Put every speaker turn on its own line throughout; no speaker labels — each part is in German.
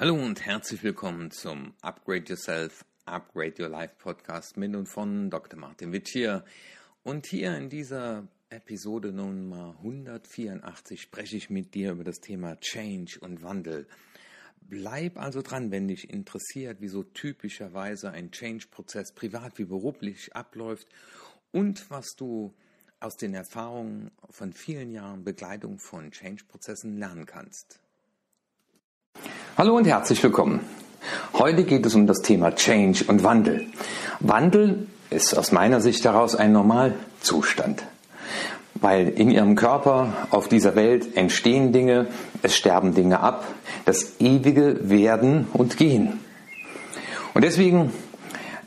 Hallo und herzlich willkommen zum Upgrade Yourself, Upgrade Your Life Podcast mit und von Dr. Martin Witsch hier. Und hier in dieser Episode Nummer 184 spreche ich mit dir über das Thema Change und Wandel. Bleib also dran, wenn dich interessiert, wie so typischerweise ein Change-Prozess privat wie beruflich abläuft und was du aus den Erfahrungen von vielen Jahren Begleitung von Change-Prozessen lernen kannst. Hallo und herzlich willkommen. Heute geht es um das Thema Change und Wandel. Wandel ist aus meiner Sicht heraus ein Normalzustand, weil in ihrem Körper auf dieser Welt entstehen Dinge, es sterben Dinge ab, das ewige Werden und Gehen. Und deswegen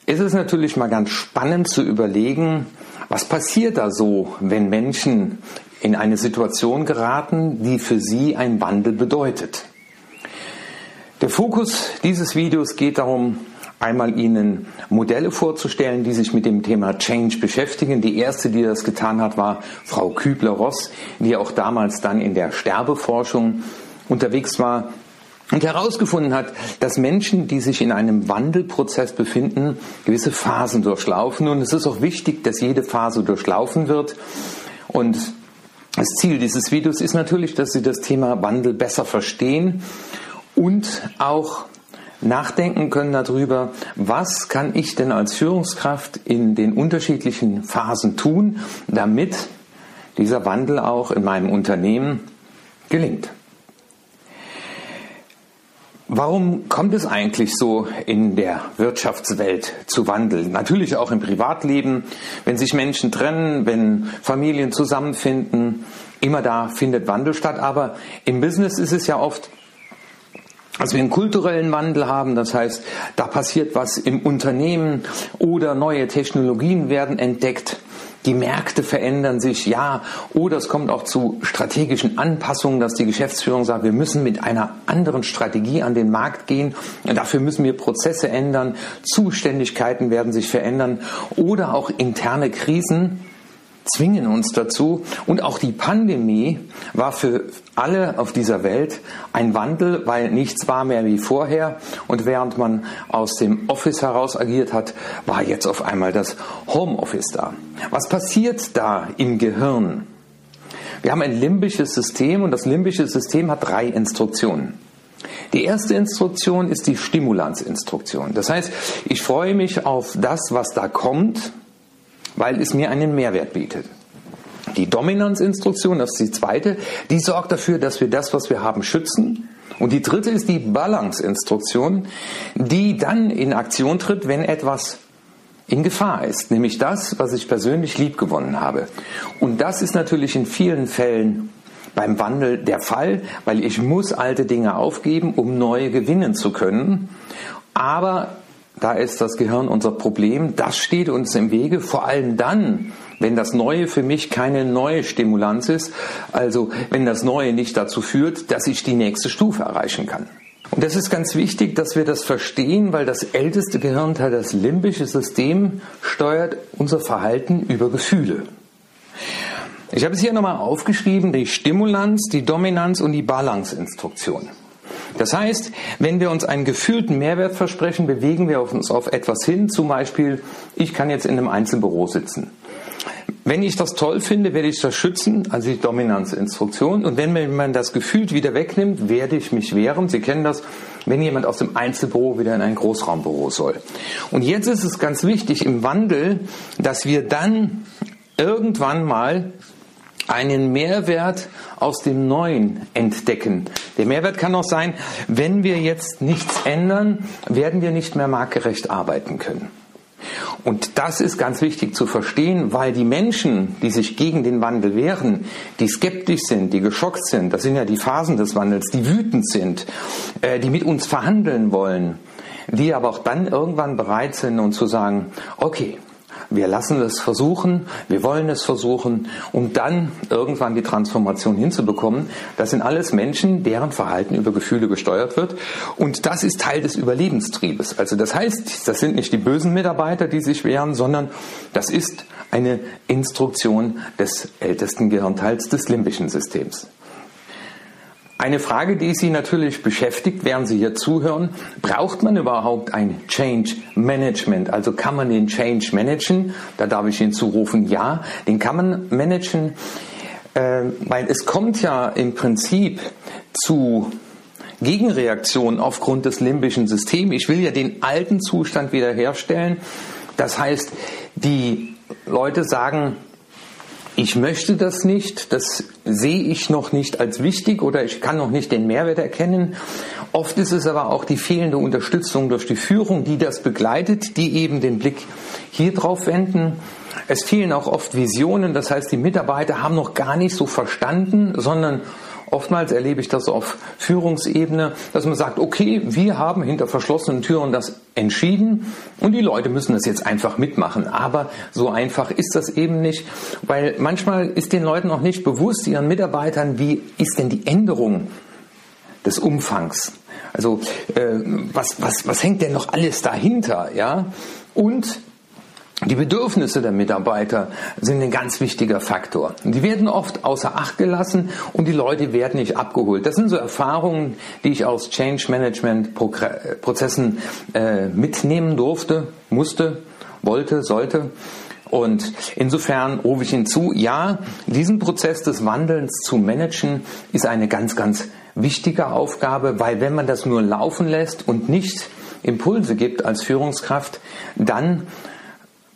ist es natürlich mal ganz spannend zu überlegen, was passiert da so, wenn Menschen in eine Situation geraten, die für sie ein Wandel bedeutet. Der Fokus dieses Videos geht darum, einmal Ihnen Modelle vorzustellen, die sich mit dem Thema Change beschäftigen. Die erste, die das getan hat, war Frau Kübler-Ross, die auch damals dann in der Sterbeforschung unterwegs war und herausgefunden hat, dass Menschen, die sich in einem Wandelprozess befinden, gewisse Phasen durchlaufen. Und es ist auch wichtig, dass jede Phase durchlaufen wird. Und das Ziel dieses Videos ist natürlich, dass Sie das Thema Wandel besser verstehen und auch nachdenken können darüber, was kann ich denn als Führungskraft in den unterschiedlichen Phasen tun, damit dieser Wandel auch in meinem Unternehmen gelingt. Warum kommt es eigentlich so in der Wirtschaftswelt zu Wandel? Natürlich auch im Privatleben, wenn sich Menschen trennen, wenn Familien zusammenfinden, immer da findet Wandel statt. Aber im Business ist es ja oft, dass wir einen kulturellen Wandel haben, das heißt, da passiert was im Unternehmen oder neue Technologien werden entdeckt die Märkte verändern sich, ja, oder es kommt auch zu strategischen Anpassungen, dass die Geschäftsführung sagt, wir müssen mit einer anderen Strategie an den Markt gehen, dafür müssen wir Prozesse ändern, Zuständigkeiten werden sich verändern oder auch interne Krisen zwingen uns dazu. Und auch die Pandemie war für alle auf dieser Welt ein Wandel, weil nichts war mehr wie vorher. Und während man aus dem Office heraus agiert hat, war jetzt auf einmal das Homeoffice da. Was passiert da im Gehirn? Wir haben ein limbisches System und das limbische System hat drei Instruktionen. Die erste Instruktion ist die Stimulanzinstruktion. Das heißt, ich freue mich auf das, was da kommt weil es mir einen Mehrwert bietet. Die Dominanzinstruktion, das ist die zweite, die sorgt dafür, dass wir das, was wir haben, schützen. Und die dritte ist die Balance-Instruktion, die dann in Aktion tritt, wenn etwas in Gefahr ist, nämlich das, was ich persönlich liebgewonnen habe. Und das ist natürlich in vielen Fällen beim Wandel der Fall, weil ich muss alte Dinge aufgeben, um neue gewinnen zu können. Aber da ist das Gehirn unser Problem. Das steht uns im Wege, vor allem dann, wenn das Neue für mich keine neue Stimulanz ist, also wenn das Neue nicht dazu führt, dass ich die nächste Stufe erreichen kann. Und das ist ganz wichtig, dass wir das verstehen, weil das älteste Gehirnteil, das limbische System, steuert unser Verhalten über Gefühle. Ich habe es hier nochmal aufgeschrieben, die Stimulanz, die Dominanz und die Balance-Instruktion. Das heißt, wenn wir uns einen gefühlten Mehrwert versprechen, bewegen wir uns auf etwas hin. Zum Beispiel, ich kann jetzt in einem Einzelbüro sitzen. Wenn ich das toll finde, werde ich das schützen, also die Dominanzinstruktion. Und wenn man das gefühlt wieder wegnimmt, werde ich mich wehren. Sie kennen das, wenn jemand aus dem Einzelbüro wieder in ein Großraumbüro soll. Und jetzt ist es ganz wichtig im Wandel, dass wir dann irgendwann mal einen Mehrwert aus dem Neuen entdecken. Der Mehrwert kann auch sein, wenn wir jetzt nichts ändern, werden wir nicht mehr marktgerecht arbeiten können. Und das ist ganz wichtig zu verstehen, weil die Menschen, die sich gegen den Wandel wehren, die skeptisch sind, die geschockt sind, das sind ja die Phasen des Wandels, die wütend sind, äh, die mit uns verhandeln wollen, die aber auch dann irgendwann bereit sind und zu sagen, okay, wir lassen es versuchen, wir wollen es versuchen, um dann irgendwann die Transformation hinzubekommen. Das sind alles Menschen, deren Verhalten über Gefühle gesteuert wird. Und das ist Teil des Überlebenstriebes. Also das heißt, das sind nicht die bösen Mitarbeiter, die sich wehren, sondern das ist eine Instruktion des ältesten Gehirnteils des limbischen Systems. Eine Frage, die Sie natürlich beschäftigt, während Sie hier zuhören, braucht man überhaupt ein Change Management? Also kann man den Change managen? Da darf ich hinzurufen, ja, den kann man managen, äh, weil es kommt ja im Prinzip zu Gegenreaktionen aufgrund des limbischen Systems. Ich will ja den alten Zustand wiederherstellen. Das heißt, die Leute sagen, ich möchte das nicht, das sehe ich noch nicht als wichtig oder ich kann noch nicht den Mehrwert erkennen. Oft ist es aber auch die fehlende Unterstützung durch die Führung, die das begleitet, die eben den Blick hier drauf wenden. Es fehlen auch oft Visionen, das heißt, die Mitarbeiter haben noch gar nicht so verstanden, sondern Oftmals erlebe ich das auf Führungsebene, dass man sagt, okay, wir haben hinter verschlossenen Türen das entschieden und die Leute müssen das jetzt einfach mitmachen. Aber so einfach ist das eben nicht, weil manchmal ist den Leuten noch nicht bewusst, ihren Mitarbeitern, wie ist denn die Änderung des Umfangs? Also äh, was, was, was hängt denn noch alles dahinter? Ja? Und die Bedürfnisse der Mitarbeiter sind ein ganz wichtiger Faktor. Die werden oft außer Acht gelassen und die Leute werden nicht abgeholt. Das sind so Erfahrungen, die ich aus Change Management Prozessen äh, mitnehmen durfte, musste, wollte, sollte. Und insofern rufe ich hinzu, ja, diesen Prozess des Wandelns zu managen ist eine ganz, ganz wichtige Aufgabe, weil wenn man das nur laufen lässt und nicht Impulse gibt als Führungskraft, dann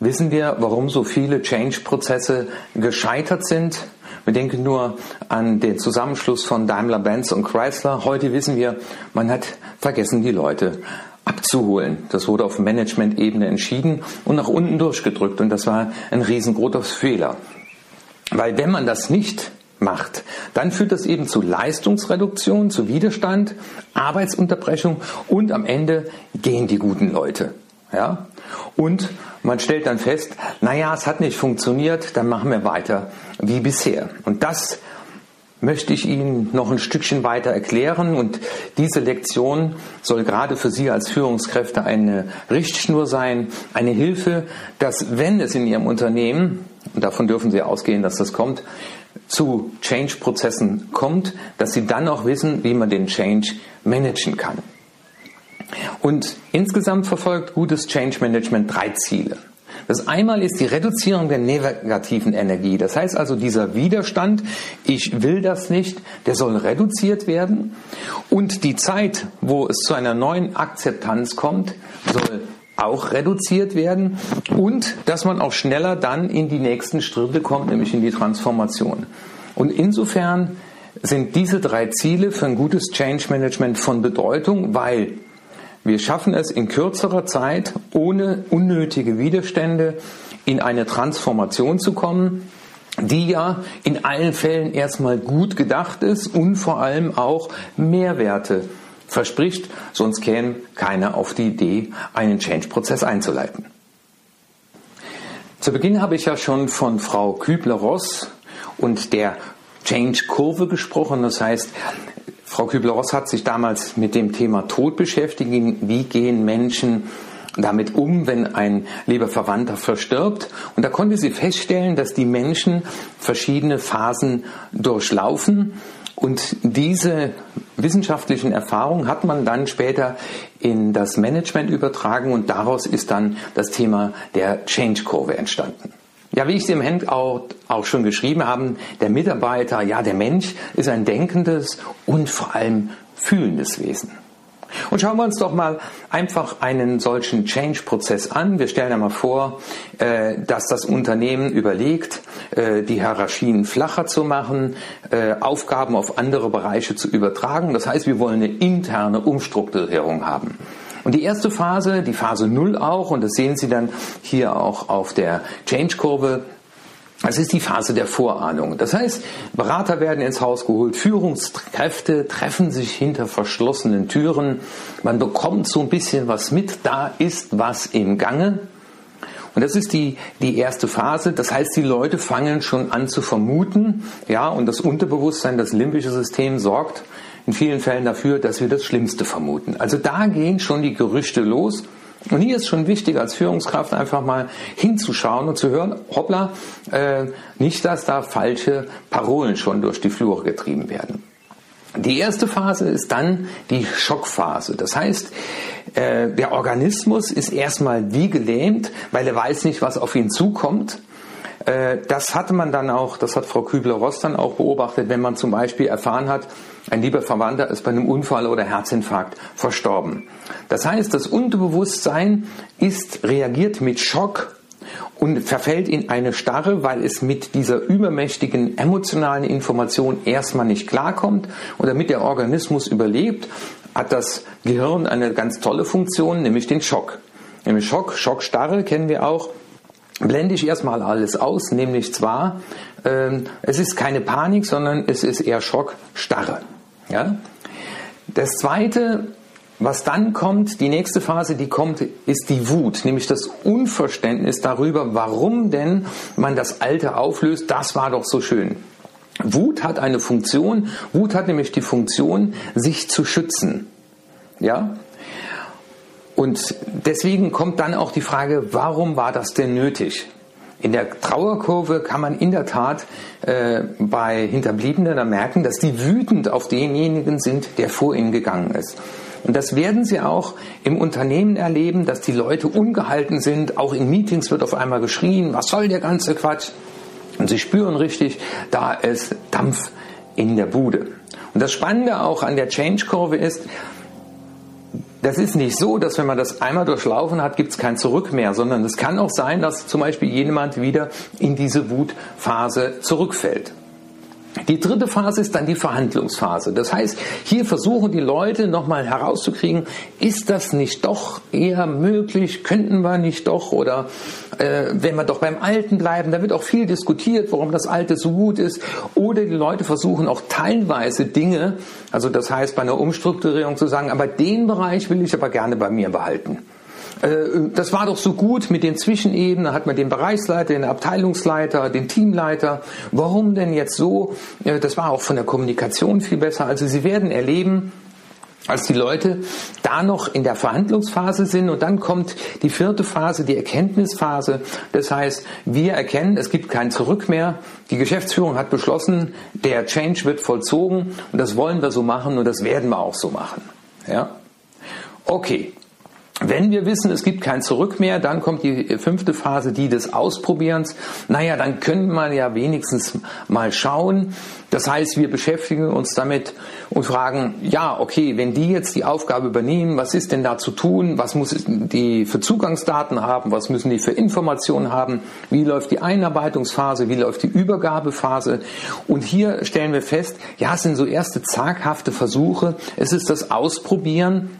wissen wir, warum so viele Change-Prozesse gescheitert sind. Wir denken nur an den Zusammenschluss von Daimler, Benz und Chrysler. Heute wissen wir, man hat vergessen, die Leute abzuholen. Das wurde auf Management-Ebene entschieden und nach unten durchgedrückt. Und das war ein riesengroßer Fehler. Weil wenn man das nicht macht, dann führt das eben zu Leistungsreduktion, zu Widerstand, Arbeitsunterbrechung und am Ende gehen die guten Leute. Ja? Und man stellt dann fest, naja, es hat nicht funktioniert, dann machen wir weiter wie bisher. Und das möchte ich Ihnen noch ein Stückchen weiter erklären. Und diese Lektion soll gerade für Sie als Führungskräfte eine Richtschnur sein, eine Hilfe, dass wenn es in Ihrem Unternehmen, und davon dürfen Sie ausgehen, dass das kommt, zu Change-Prozessen kommt, dass Sie dann auch wissen, wie man den Change managen kann. Und insgesamt verfolgt gutes Change Management drei Ziele. Das einmal ist die Reduzierung der negativen Energie. Das heißt also, dieser Widerstand, ich will das nicht, der soll reduziert werden. Und die Zeit, wo es zu einer neuen Akzeptanz kommt, soll auch reduziert werden. Und dass man auch schneller dann in die nächsten Schritte kommt, nämlich in die Transformation. Und insofern sind diese drei Ziele für ein gutes Change Management von Bedeutung, weil wir schaffen es in kürzerer Zeit, ohne unnötige Widerstände, in eine Transformation zu kommen, die ja in allen Fällen erstmal gut gedacht ist und vor allem auch Mehrwerte verspricht, sonst käme keiner auf die Idee, einen Change-Prozess einzuleiten. Zu Beginn habe ich ja schon von Frau Kübler-Ross und der Change-Kurve gesprochen. Das heißt, Frau Kübler-Ross hat sich damals mit dem Thema Tod beschäftigt. Wie gehen Menschen damit um, wenn ein lieber Verwandter verstirbt? Und da konnte sie feststellen, dass die Menschen verschiedene Phasen durchlaufen. Und diese wissenschaftlichen Erfahrungen hat man dann später in das Management übertragen und daraus ist dann das Thema der Change-Kurve entstanden. Ja, wie ich es im Handout auch schon geschrieben habe, der Mitarbeiter, ja, der Mensch ist ein denkendes und vor allem fühlendes Wesen. Und schauen wir uns doch mal einfach einen solchen Change-Prozess an. Wir stellen einmal vor, äh, dass das Unternehmen überlegt, äh, die Hierarchien flacher zu machen, äh, Aufgaben auf andere Bereiche zu übertragen. Das heißt, wir wollen eine interne Umstrukturierung haben. Und die erste Phase, die Phase 0 auch, und das sehen Sie dann hier auch auf der Change-Kurve, das ist die Phase der Vorahnung. Das heißt, Berater werden ins Haus geholt, Führungskräfte treffen sich hinter verschlossenen Türen, man bekommt so ein bisschen was mit, da ist was im Gange. Und das ist die, die erste Phase. Das heißt, die Leute fangen schon an zu vermuten, ja, und das Unterbewusstsein, das limbische System sorgt in vielen Fällen dafür, dass wir das Schlimmste vermuten. Also da gehen schon die Gerüchte los. Und hier ist schon wichtig, als Führungskraft einfach mal hinzuschauen und zu hören, hoppla, äh, nicht, dass da falsche Parolen schon durch die Flure getrieben werden. Die erste Phase ist dann die Schockphase. Das heißt, äh, der Organismus ist erstmal wie gelähmt, weil er weiß nicht, was auf ihn zukommt. Äh, das hatte man dann auch, das hat Frau Kübler-Ross dann auch beobachtet, wenn man zum Beispiel erfahren hat, ein lieber Verwandter ist bei einem Unfall oder Herzinfarkt verstorben. Das heißt, das Unterbewusstsein ist reagiert mit Schock und verfällt in eine Starre, weil es mit dieser übermächtigen emotionalen Information erstmal nicht klarkommt. Und damit der Organismus überlebt, hat das Gehirn eine ganz tolle Funktion, nämlich den Schock. Nämlich Schock, Schockstarre kennen wir auch. Blende ich erstmal alles aus, nämlich zwar, äh, es ist keine Panik, sondern es ist eher Schockstarre. Ja? Das zweite was dann kommt, die nächste Phase, die kommt, ist die Wut, nämlich das Unverständnis darüber, warum denn man das Alte auflöst. Das war doch so schön. Wut hat eine Funktion. Wut hat nämlich die Funktion, sich zu schützen. Ja? Und deswegen kommt dann auch die Frage, warum war das denn nötig? In der Trauerkurve kann man in der Tat äh, bei Hinterbliebenen merken, dass die wütend auf denjenigen sind, der vor ihnen gegangen ist. Und das werden Sie auch im Unternehmen erleben, dass die Leute ungehalten sind. Auch in Meetings wird auf einmal geschrien, was soll der ganze Quatsch? Und Sie spüren richtig, da ist Dampf in der Bude. Und das Spannende auch an der Change-Kurve ist, das ist nicht so, dass wenn man das einmal durchlaufen hat, gibt es kein Zurück mehr, sondern es kann auch sein, dass zum Beispiel jemand wieder in diese Wutphase zurückfällt. Die dritte Phase ist dann die Verhandlungsphase. Das heißt, hier versuchen die Leute nochmal herauszukriegen, ist das nicht doch eher möglich, könnten wir nicht doch oder äh, wenn wir doch beim Alten bleiben, da wird auch viel diskutiert, warum das Alte so gut ist. Oder die Leute versuchen auch teilweise Dinge, also das heißt bei einer Umstrukturierung zu sagen, aber den Bereich will ich aber gerne bei mir behalten. Äh, das war doch so gut mit den Zwischenebenen, hat man den Bereichsleiter, den Abteilungsleiter, den Teamleiter. Warum denn jetzt so? Das war auch von der Kommunikation viel besser. Also Sie werden erleben, als die Leute da noch in der Verhandlungsphase sind und dann kommt die vierte Phase, die Erkenntnisphase. Das heißt, wir erkennen, es gibt kein Zurück mehr. Die Geschäftsführung hat beschlossen, der Change wird vollzogen und das wollen wir so machen und das werden wir auch so machen. Ja? Okay. Wenn wir wissen, es gibt kein Zurück mehr, dann kommt die fünfte Phase, die des Ausprobierens. Naja, dann können wir ja wenigstens mal schauen. Das heißt, wir beschäftigen uns damit und fragen, ja, okay, wenn die jetzt die Aufgabe übernehmen, was ist denn da zu tun? Was muss die für Zugangsdaten haben? Was müssen die für Informationen haben? Wie läuft die Einarbeitungsphase? Wie läuft die Übergabephase? Und hier stellen wir fest, ja, es sind so erste zaghafte Versuche. Es ist das Ausprobieren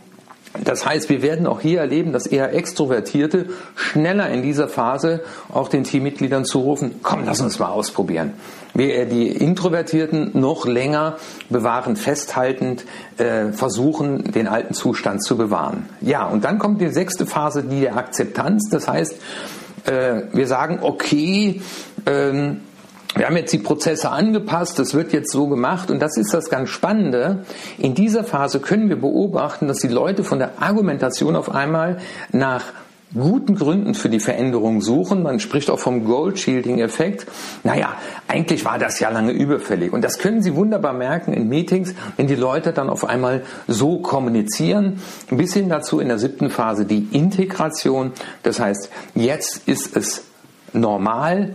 das heißt, wir werden auch hier erleben, dass eher Extrovertierte schneller in dieser Phase auch den Teammitgliedern zurufen, komm, lass uns mal ausprobieren. Wir die Introvertierten noch länger bewahren, festhaltend äh, versuchen, den alten Zustand zu bewahren. Ja, und dann kommt die sechste Phase, die der Akzeptanz. Das heißt, äh, wir sagen, okay, ähm, wir haben jetzt die Prozesse angepasst, das wird jetzt so gemacht und das ist das ganz Spannende. In dieser Phase können wir beobachten, dass die Leute von der Argumentation auf einmal nach guten Gründen für die Veränderung suchen. Man spricht auch vom Gold-Shielding-Effekt. Naja, eigentlich war das ja lange überfällig. Und das können Sie wunderbar merken in Meetings, wenn die Leute dann auf einmal so kommunizieren. Bis hin dazu in der siebten Phase die Integration. Das heißt, jetzt ist es normal,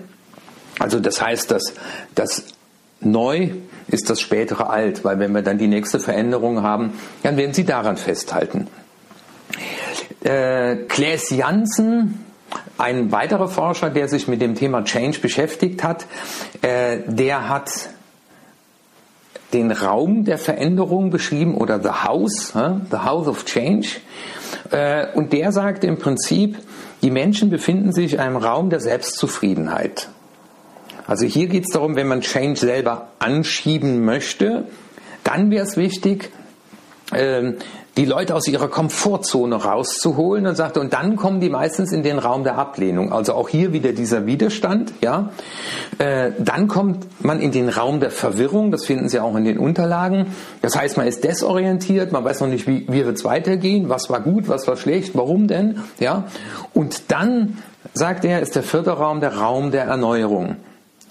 also das heißt, dass das Neu ist das spätere Alt, weil wenn wir dann die nächste Veränderung haben, dann werden Sie daran festhalten. Äh, Klaes Janssen, ein weiterer Forscher, der sich mit dem Thema Change beschäftigt hat, äh, der hat den Raum der Veränderung beschrieben oder the house, the house of change. Äh, und der sagt im Prinzip, die Menschen befinden sich in einem Raum der Selbstzufriedenheit. Also hier geht es darum, wenn man Change selber anschieben möchte, dann wäre es wichtig, ähm, die Leute aus ihrer Komfortzone rauszuholen und sagte, und dann kommen die meistens in den Raum der Ablehnung. Also auch hier wieder dieser Widerstand, ja. Äh, dann kommt man in den Raum der Verwirrung, das finden Sie auch in den Unterlagen. Das heißt, man ist desorientiert, man weiß noch nicht, wie, wie wird es weitergehen, was war gut, was war schlecht, warum denn, ja. Und dann, sagt er, ist der vierte Raum der Raum der Erneuerung.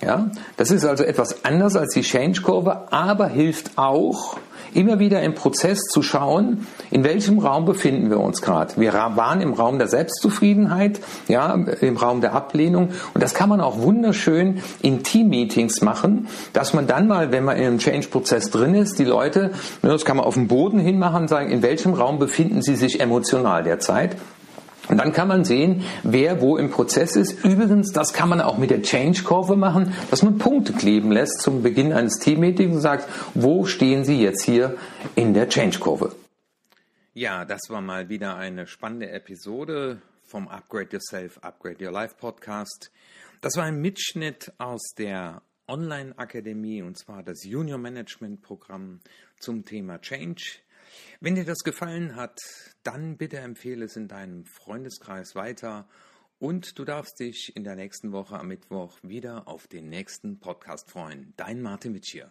Ja, das ist also etwas anders als die Change-Kurve, aber hilft auch, immer wieder im Prozess zu schauen, in welchem Raum befinden wir uns gerade. Wir waren im Raum der Selbstzufriedenheit, ja, im Raum der Ablehnung. Und das kann man auch wunderschön in Team-Meetings machen, dass man dann mal, wenn man in einem Change-Prozess drin ist, die Leute, ne, das kann man auf dem Boden hinmachen, sagen, in welchem Raum befinden sie sich emotional derzeit. Und dann kann man sehen, wer wo im Prozess ist. Übrigens, das kann man auch mit der Change-Kurve machen, dass man Punkte kleben lässt zum Beginn eines Team-Meetings und sagt, wo stehen Sie jetzt hier in der Change-Kurve?
Ja, das war mal wieder eine spannende Episode vom Upgrade Yourself, Upgrade Your Life Podcast. Das war ein Mitschnitt aus der Online-Akademie und zwar das Junior Management Programm zum Thema Change. Wenn dir das gefallen hat, dann bitte empfehle es in deinem Freundeskreis weiter und du darfst dich in der nächsten Woche am Mittwoch wieder auf den nächsten Podcast freuen. Dein Martin Witsch hier.